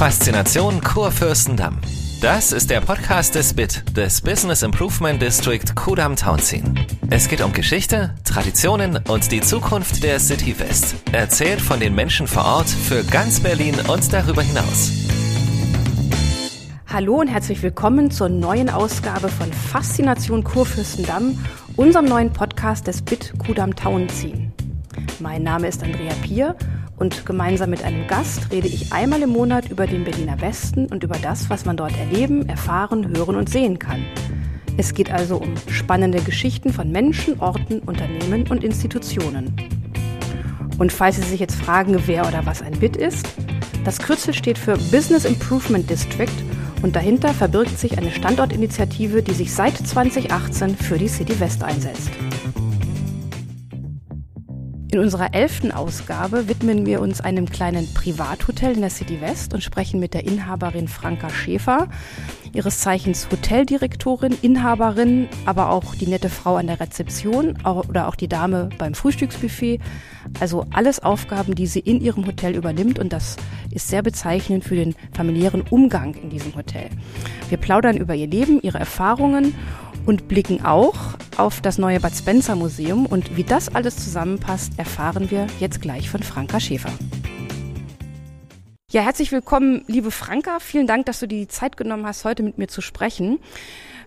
Faszination Kurfürstendamm. Das ist der Podcast des BIT, des Business Improvement District Kudam Townsien. Es geht um Geschichte, Traditionen und die Zukunft der City West. Erzählt von den Menschen vor Ort für ganz Berlin und darüber hinaus. Hallo und herzlich willkommen zur neuen Ausgabe von Faszination Kurfürstendamm, unserem neuen Podcast des BIT Kudam Townsien. Mein Name ist Andrea Pier und gemeinsam mit einem Gast rede ich einmal im Monat über den Berliner Westen und über das, was man dort erleben, erfahren, hören und sehen kann. Es geht also um spannende Geschichten von Menschen, Orten, Unternehmen und Institutionen. Und falls Sie sich jetzt fragen, wer oder was ein BIT ist, das Kürzel steht für Business Improvement District und dahinter verbirgt sich eine Standortinitiative, die sich seit 2018 für die City West einsetzt. In unserer elften Ausgabe widmen wir uns einem kleinen Privathotel in der City West und sprechen mit der Inhaberin Franka Schäfer, ihres Zeichens Hoteldirektorin, Inhaberin, aber auch die nette Frau an der Rezeption oder auch die Dame beim Frühstücksbuffet. Also alles Aufgaben, die sie in ihrem Hotel übernimmt und das ist sehr bezeichnend für den familiären Umgang in diesem Hotel. Wir plaudern über ihr Leben, ihre Erfahrungen und blicken auch auf das neue Bad Spencer Museum und wie das alles zusammenpasst, erfahren wir jetzt gleich von Franka Schäfer. Ja, herzlich willkommen, liebe Franka. Vielen Dank, dass du die Zeit genommen hast, heute mit mir zu sprechen.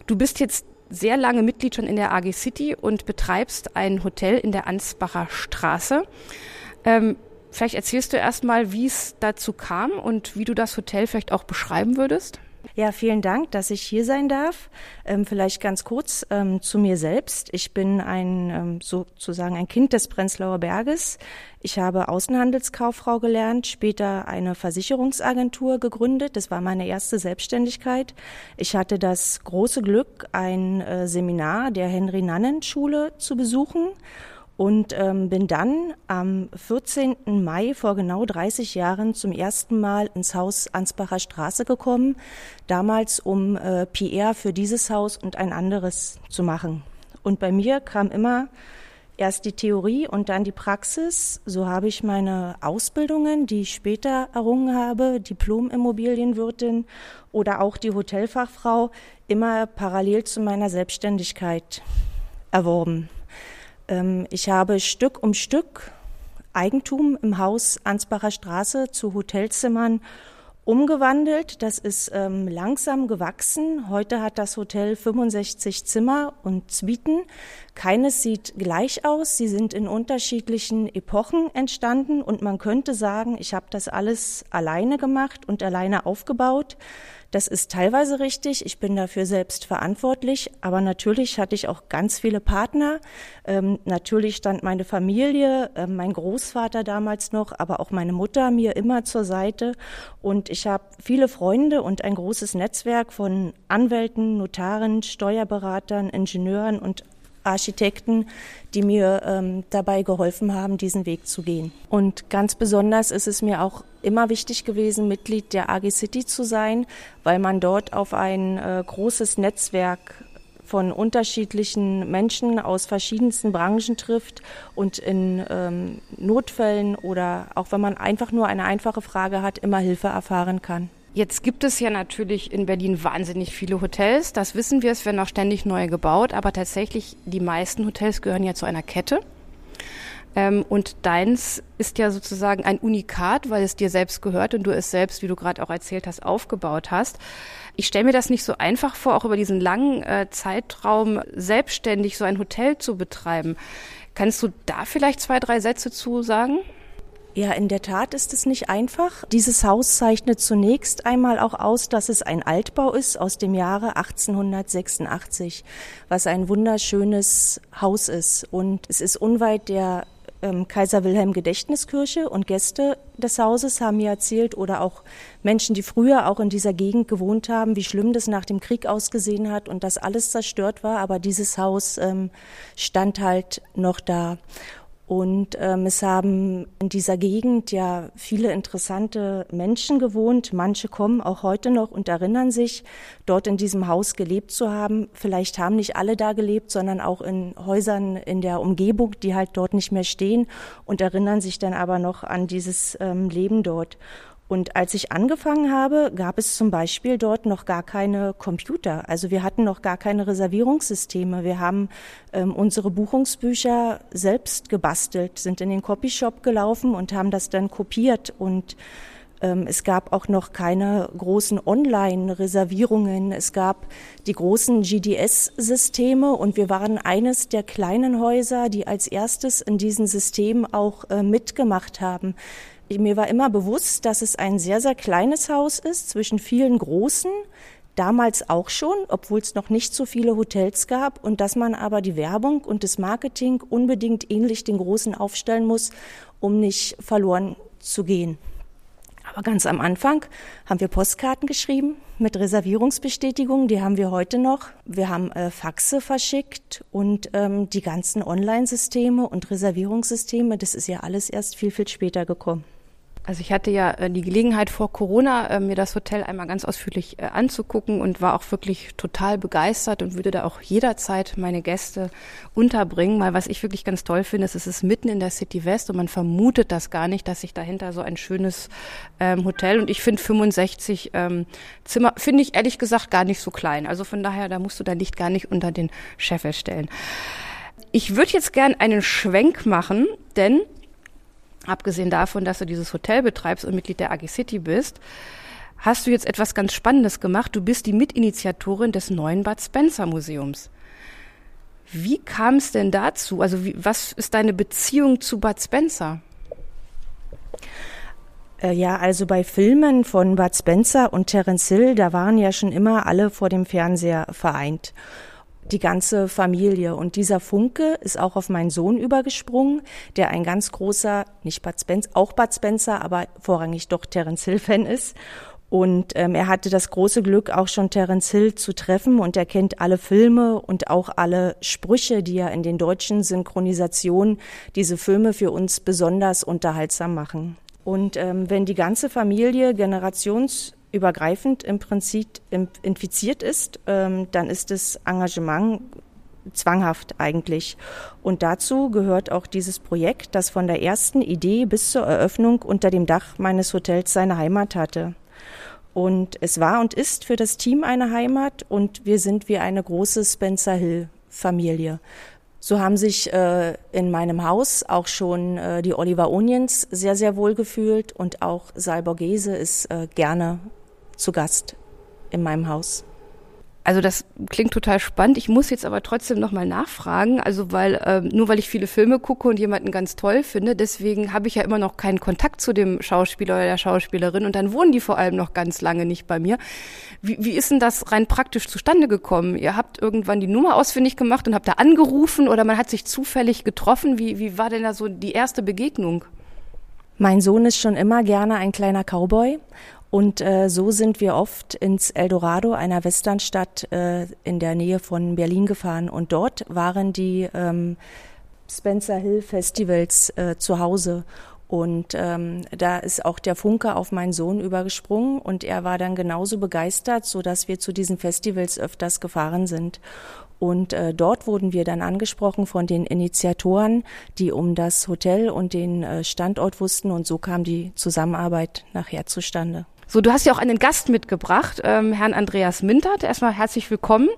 Du bist jetzt sehr lange Mitglied schon in der AG City und betreibst ein Hotel in der Ansbacher Straße. Ähm, vielleicht erzählst du erstmal, wie es dazu kam und wie du das Hotel vielleicht auch beschreiben würdest. Ja, vielen Dank, dass ich hier sein darf. Ähm, vielleicht ganz kurz ähm, zu mir selbst. Ich bin ein ähm, sozusagen ein Kind des Prenzlauer Berges. Ich habe Außenhandelskauffrau gelernt, später eine Versicherungsagentur gegründet. Das war meine erste Selbstständigkeit. Ich hatte das große Glück, ein äh, Seminar der Henry Nannen Schule zu besuchen und ähm, bin dann am 14. Mai vor genau 30 Jahren zum ersten Mal ins Haus Ansbacher Straße gekommen, damals um äh, PR für dieses Haus und ein anderes zu machen. Und bei mir kam immer erst die Theorie und dann die Praxis. So habe ich meine Ausbildungen, die ich später errungen habe, Diplom-Immobilienwirtin oder auch die Hotelfachfrau, immer parallel zu meiner Selbstständigkeit erworben. Ähm, ich habe Stück um Stück Eigentum im Haus Ansbacher Straße zu Hotelzimmern umgewandelt. Das ist ähm, langsam gewachsen. Heute hat das Hotel 65 Zimmer und Suiten. Keines sieht gleich aus. Sie sind in unterschiedlichen Epochen entstanden und man könnte sagen, ich habe das alles alleine gemacht und alleine aufgebaut. Das ist teilweise richtig. Ich bin dafür selbst verantwortlich. Aber natürlich hatte ich auch ganz viele Partner. Ähm, natürlich stand meine Familie, äh, mein Großvater damals noch, aber auch meine Mutter mir immer zur Seite. Und ich habe viele Freunde und ein großes Netzwerk von Anwälten, Notaren, Steuerberatern, Ingenieuren und Architekten, die mir ähm, dabei geholfen haben, diesen Weg zu gehen. Und ganz besonders ist es mir auch immer wichtig gewesen, Mitglied der AG City zu sein, weil man dort auf ein äh, großes Netzwerk von unterschiedlichen Menschen aus verschiedensten Branchen trifft und in ähm, Notfällen oder auch wenn man einfach nur eine einfache Frage hat, immer Hilfe erfahren kann. Jetzt gibt es ja natürlich in Berlin wahnsinnig viele Hotels. Das wissen wir, es werden auch ständig neue gebaut. Aber tatsächlich, die meisten Hotels gehören ja zu einer Kette. Ähm, und deins ist ja sozusagen ein Unikat, weil es dir selbst gehört und du es selbst, wie du gerade auch erzählt hast, aufgebaut hast. Ich stelle mir das nicht so einfach vor, auch über diesen langen äh, Zeitraum selbstständig so ein Hotel zu betreiben. Kannst du da vielleicht zwei, drei Sätze zu sagen? Ja, in der Tat ist es nicht einfach. Dieses Haus zeichnet zunächst einmal auch aus, dass es ein Altbau ist aus dem Jahre 1886, was ein wunderschönes Haus ist. Und es ist unweit der ähm, Kaiser Wilhelm Gedächtniskirche und Gäste des Hauses haben mir erzählt oder auch Menschen, die früher auch in dieser Gegend gewohnt haben, wie schlimm das nach dem Krieg ausgesehen hat und dass alles zerstört war, aber dieses Haus ähm, stand halt noch da. Und ähm, es haben in dieser Gegend ja viele interessante Menschen gewohnt. Manche kommen auch heute noch und erinnern sich, dort in diesem Haus gelebt zu haben. Vielleicht haben nicht alle da gelebt, sondern auch in Häusern in der Umgebung, die halt dort nicht mehr stehen und erinnern sich dann aber noch an dieses ähm, Leben dort. Und als ich angefangen habe, gab es zum Beispiel dort noch gar keine Computer. Also wir hatten noch gar keine Reservierungssysteme. Wir haben ähm, unsere Buchungsbücher selbst gebastelt, sind in den Copyshop gelaufen und haben das dann kopiert und ähm, es gab auch noch keine großen Online-Reservierungen. Es gab die großen GDS-Systeme und wir waren eines der kleinen Häuser, die als erstes in diesem System auch äh, mitgemacht haben. Mir war immer bewusst, dass es ein sehr, sehr kleines Haus ist zwischen vielen großen, damals auch schon, obwohl es noch nicht so viele Hotels gab und dass man aber die Werbung und das Marketing unbedingt ähnlich den großen aufstellen muss, um nicht verloren zu gehen. Aber ganz am Anfang haben wir Postkarten geschrieben mit Reservierungsbestätigungen, die haben wir heute noch. Wir haben äh, Faxe verschickt und ähm, die ganzen Online-Systeme und Reservierungssysteme, das ist ja alles erst viel, viel später gekommen. Also ich hatte ja äh, die Gelegenheit vor Corona, äh, mir das Hotel einmal ganz ausführlich äh, anzugucken und war auch wirklich total begeistert und würde da auch jederzeit meine Gäste unterbringen. Mal was ich wirklich ganz toll finde, ist, es ist mitten in der City West und man vermutet das gar nicht, dass sich dahinter so ein schönes ähm, Hotel und ich finde 65 ähm, Zimmer, finde ich ehrlich gesagt gar nicht so klein. Also von daher, da musst du dein Licht gar nicht unter den Scheffel stellen. Ich würde jetzt gern einen Schwenk machen, denn abgesehen davon, dass du dieses Hotel betreibst und Mitglied der AG City bist, hast du jetzt etwas ganz Spannendes gemacht. Du bist die Mitinitiatorin des neuen Bad Spencer Museums. Wie kam es denn dazu? Also wie, was ist deine Beziehung zu Bad Spencer? Äh, ja, also bei Filmen von Bud Spencer und Terence Hill, da waren ja schon immer alle vor dem Fernseher vereint die ganze Familie. Und dieser Funke ist auch auf meinen Sohn übergesprungen, der ein ganz großer, nicht Bud Spencer, auch Bud Spencer, aber vorrangig doch Terence Hill-Fan ist. Und ähm, er hatte das große Glück, auch schon Terence Hill zu treffen und er kennt alle Filme und auch alle Sprüche, die ja in den deutschen Synchronisationen diese Filme für uns besonders unterhaltsam machen. Und ähm, wenn die ganze Familie generations übergreifend im Prinzip infiziert ist, ähm, dann ist das Engagement zwanghaft eigentlich. Und dazu gehört auch dieses Projekt, das von der ersten Idee bis zur Eröffnung unter dem Dach meines Hotels seine Heimat hatte. Und es war und ist für das Team eine Heimat und wir sind wie eine große Spencer Hill Familie. So haben sich äh, in meinem Haus auch schon äh, die Oliver Onions sehr, sehr wohl gefühlt und auch Sal Borghese ist äh, gerne zu Gast in meinem Haus. Also das klingt total spannend. Ich muss jetzt aber trotzdem nochmal nachfragen, also weil ähm, nur weil ich viele Filme gucke und jemanden ganz toll finde, deswegen habe ich ja immer noch keinen Kontakt zu dem Schauspieler oder der Schauspielerin und dann wohnen die vor allem noch ganz lange nicht bei mir. Wie, wie ist denn das rein praktisch zustande gekommen? Ihr habt irgendwann die Nummer ausfindig gemacht und habt da angerufen oder man hat sich zufällig getroffen. Wie, wie war denn da so die erste Begegnung? Mein Sohn ist schon immer gerne ein kleiner Cowboy und äh, so sind wir oft ins Eldorado, einer Westernstadt äh, in der Nähe von Berlin gefahren. Und dort waren die ähm, Spencer Hill Festivals äh, zu Hause. Und ähm, da ist auch der Funke auf meinen Sohn übergesprungen und er war dann genauso begeistert, so dass wir zu diesen Festivals öfters gefahren sind. Und äh, dort wurden wir dann angesprochen von den Initiatoren, die um das Hotel und den äh, Standort wussten. Und so kam die Zusammenarbeit nachher zustande. So, du hast ja auch einen Gast mitgebracht, ähm, Herrn Andreas Mintert. Erstmal herzlich willkommen.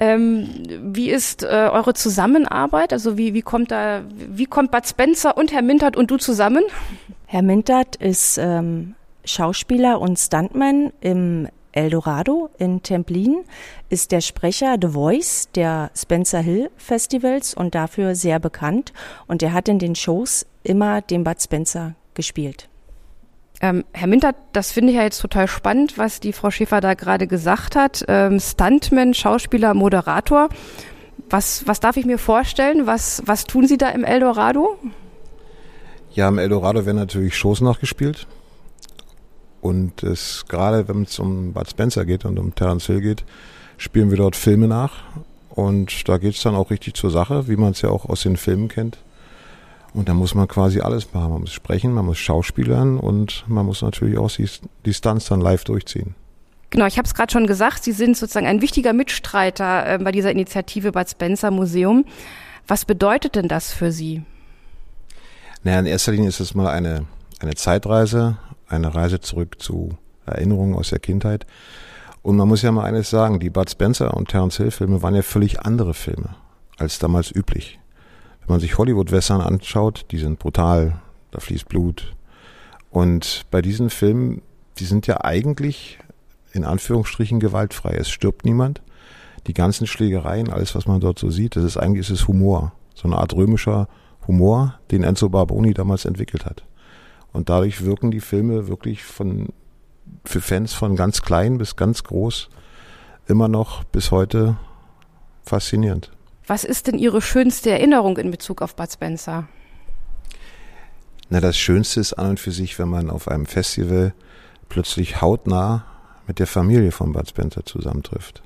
Ähm, wie ist äh, eure Zusammenarbeit? Also wie, wie kommt da, wie kommt Bad Spencer und Herr Mintert und du zusammen? Herr Mintert ist ähm, Schauspieler und Stuntman im Eldorado in Templin, ist der Sprecher The Voice der Spencer Hill Festivals und dafür sehr bekannt. Und er hat in den Shows immer den Bud Spencer gespielt. Ähm, Herr Minter, das finde ich ja jetzt total spannend, was die Frau Schäfer da gerade gesagt hat. Ähm, Stuntman, Schauspieler, Moderator. Was, was darf ich mir vorstellen? Was, was tun Sie da im Eldorado? Ja, im Eldorado werden natürlich Shows nachgespielt. Und es, gerade wenn es um Bud Spencer geht und um Terence Hill geht, spielen wir dort Filme nach. Und da geht es dann auch richtig zur Sache, wie man es ja auch aus den Filmen kennt. Und da muss man quasi alles machen. Man muss sprechen, man muss schauspielern und man muss natürlich auch die, Stunts dann live durchziehen. Genau, ich habe es gerade schon gesagt, Sie sind sozusagen ein wichtiger Mitstreiter äh, bei dieser Initiative Bad Spencer Museum. Was bedeutet denn das für Sie? Naja, in erster Linie ist es mal eine, eine Zeitreise eine Reise zurück zu Erinnerungen aus der Kindheit. Und man muss ja mal eines sagen, die Bud Spencer und Terence Hill Filme waren ja völlig andere Filme als damals üblich. Wenn man sich Hollywood-Western anschaut, die sind brutal, da fließt Blut. Und bei diesen Filmen, die sind ja eigentlich in Anführungsstrichen gewaltfrei. Es stirbt niemand. Die ganzen Schlägereien, alles, was man dort so sieht, das ist eigentlich ist es Humor. So eine Art römischer Humor, den Enzo Barboni damals entwickelt hat. Und dadurch wirken die Filme wirklich von, für Fans von ganz klein bis ganz groß immer noch bis heute faszinierend. Was ist denn Ihre schönste Erinnerung in Bezug auf Bud Spencer? Na, das Schönste ist an und für sich, wenn man auf einem Festival plötzlich hautnah mit der Familie von Bud Spencer zusammentrifft.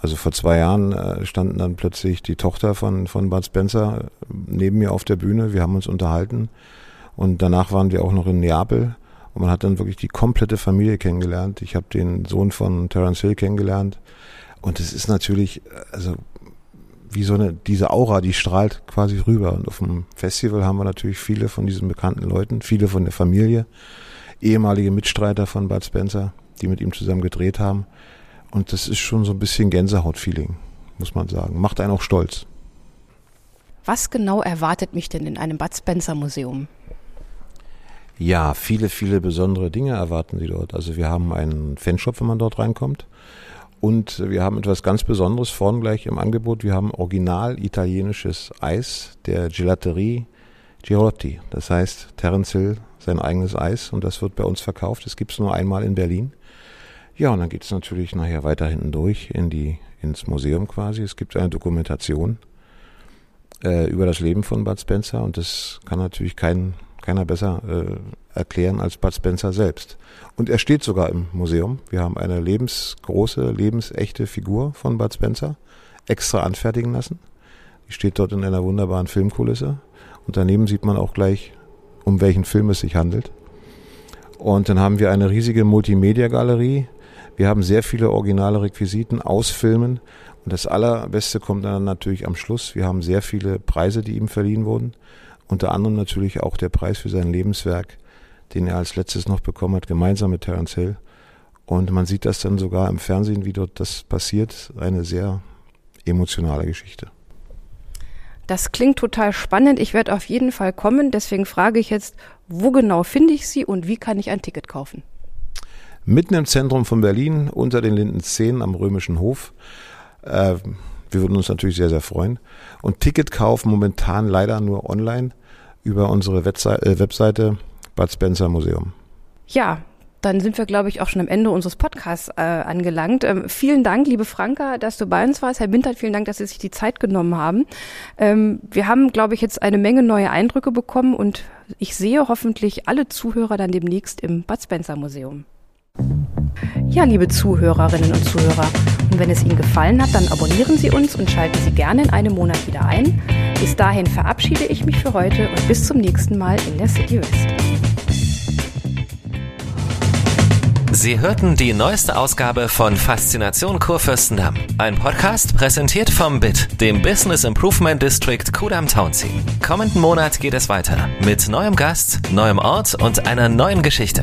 Also vor zwei Jahren äh, standen dann plötzlich die Tochter von, von Bud Spencer neben mir auf der Bühne. Wir haben uns unterhalten und danach waren wir auch noch in Neapel und man hat dann wirklich die komplette Familie kennengelernt. Ich habe den Sohn von Terence Hill kennengelernt und es ist natürlich, also wie so eine, diese Aura, die strahlt quasi rüber. Und auf dem Festival haben wir natürlich viele von diesen bekannten Leuten, viele von der Familie, ehemalige Mitstreiter von Bud Spencer, die mit ihm zusammen gedreht haben. Und das ist schon so ein bisschen Gänsehaut-Feeling, muss man sagen. Macht einen auch stolz. Was genau erwartet mich denn in einem Bud Spencer Museum? Ja, viele, viele besondere Dinge erwarten Sie dort. Also wir haben einen Fanshop, wenn man dort reinkommt. Und wir haben etwas ganz Besonderes vorn gleich im Angebot. Wir haben original italienisches Eis der Gelaterie Girotti. Das heißt, Terence Hill sein eigenes Eis und das wird bei uns verkauft. Das gibt es nur einmal in Berlin. Ja, und dann geht es natürlich nachher weiter hinten durch in die, ins Museum quasi. Es gibt eine Dokumentation äh, über das Leben von Bud Spencer und das kann natürlich kein, keiner besser äh, erklären als Bud Spencer selbst. Und er steht sogar im Museum. Wir haben eine lebensgroße, lebensechte Figur von Bud Spencer extra anfertigen lassen. Die steht dort in einer wunderbaren Filmkulisse. Und daneben sieht man auch gleich, um welchen Film es sich handelt. Und dann haben wir eine riesige Multimedia-Galerie. Wir haben sehr viele originale Requisiten aus Filmen. Und das Allerbeste kommt dann natürlich am Schluss. Wir haben sehr viele Preise, die ihm verliehen wurden. Unter anderem natürlich auch der Preis für sein Lebenswerk den er als letztes noch bekommen hat, gemeinsam mit Terence Hill. Und man sieht das dann sogar im Fernsehen, wie dort das passiert. Eine sehr emotionale Geschichte. Das klingt total spannend. Ich werde auf jeden Fall kommen. Deswegen frage ich jetzt, wo genau finde ich Sie und wie kann ich ein Ticket kaufen? Mitten im Zentrum von Berlin, unter den Linden 10 am Römischen Hof. Äh, wir würden uns natürlich sehr, sehr freuen. Und Ticket kaufen momentan leider nur online über unsere äh, Webseite Bud Spencer Museum. Ja, dann sind wir, glaube ich, auch schon am Ende unseres Podcasts äh, angelangt. Ähm, vielen Dank, liebe Franka, dass du bei uns warst. Herr Bintert, vielen Dank, dass Sie sich die Zeit genommen haben. Ähm, wir haben, glaube ich, jetzt eine Menge neue Eindrücke bekommen und ich sehe hoffentlich alle Zuhörer dann demnächst im Bud Spencer Museum. Ja, liebe Zuhörerinnen und Zuhörer, und wenn es Ihnen gefallen hat, dann abonnieren Sie uns und schalten Sie gerne in einem Monat wieder ein. Bis dahin verabschiede ich mich für heute und bis zum nächsten Mal in der City West. Sie hörten die neueste Ausgabe von Faszination Kurfürstendamm. Ein Podcast präsentiert vom BIT, dem Business Improvement District Kudam Townsea. Kommenden Monat geht es weiter mit neuem Gast, neuem Ort und einer neuen Geschichte.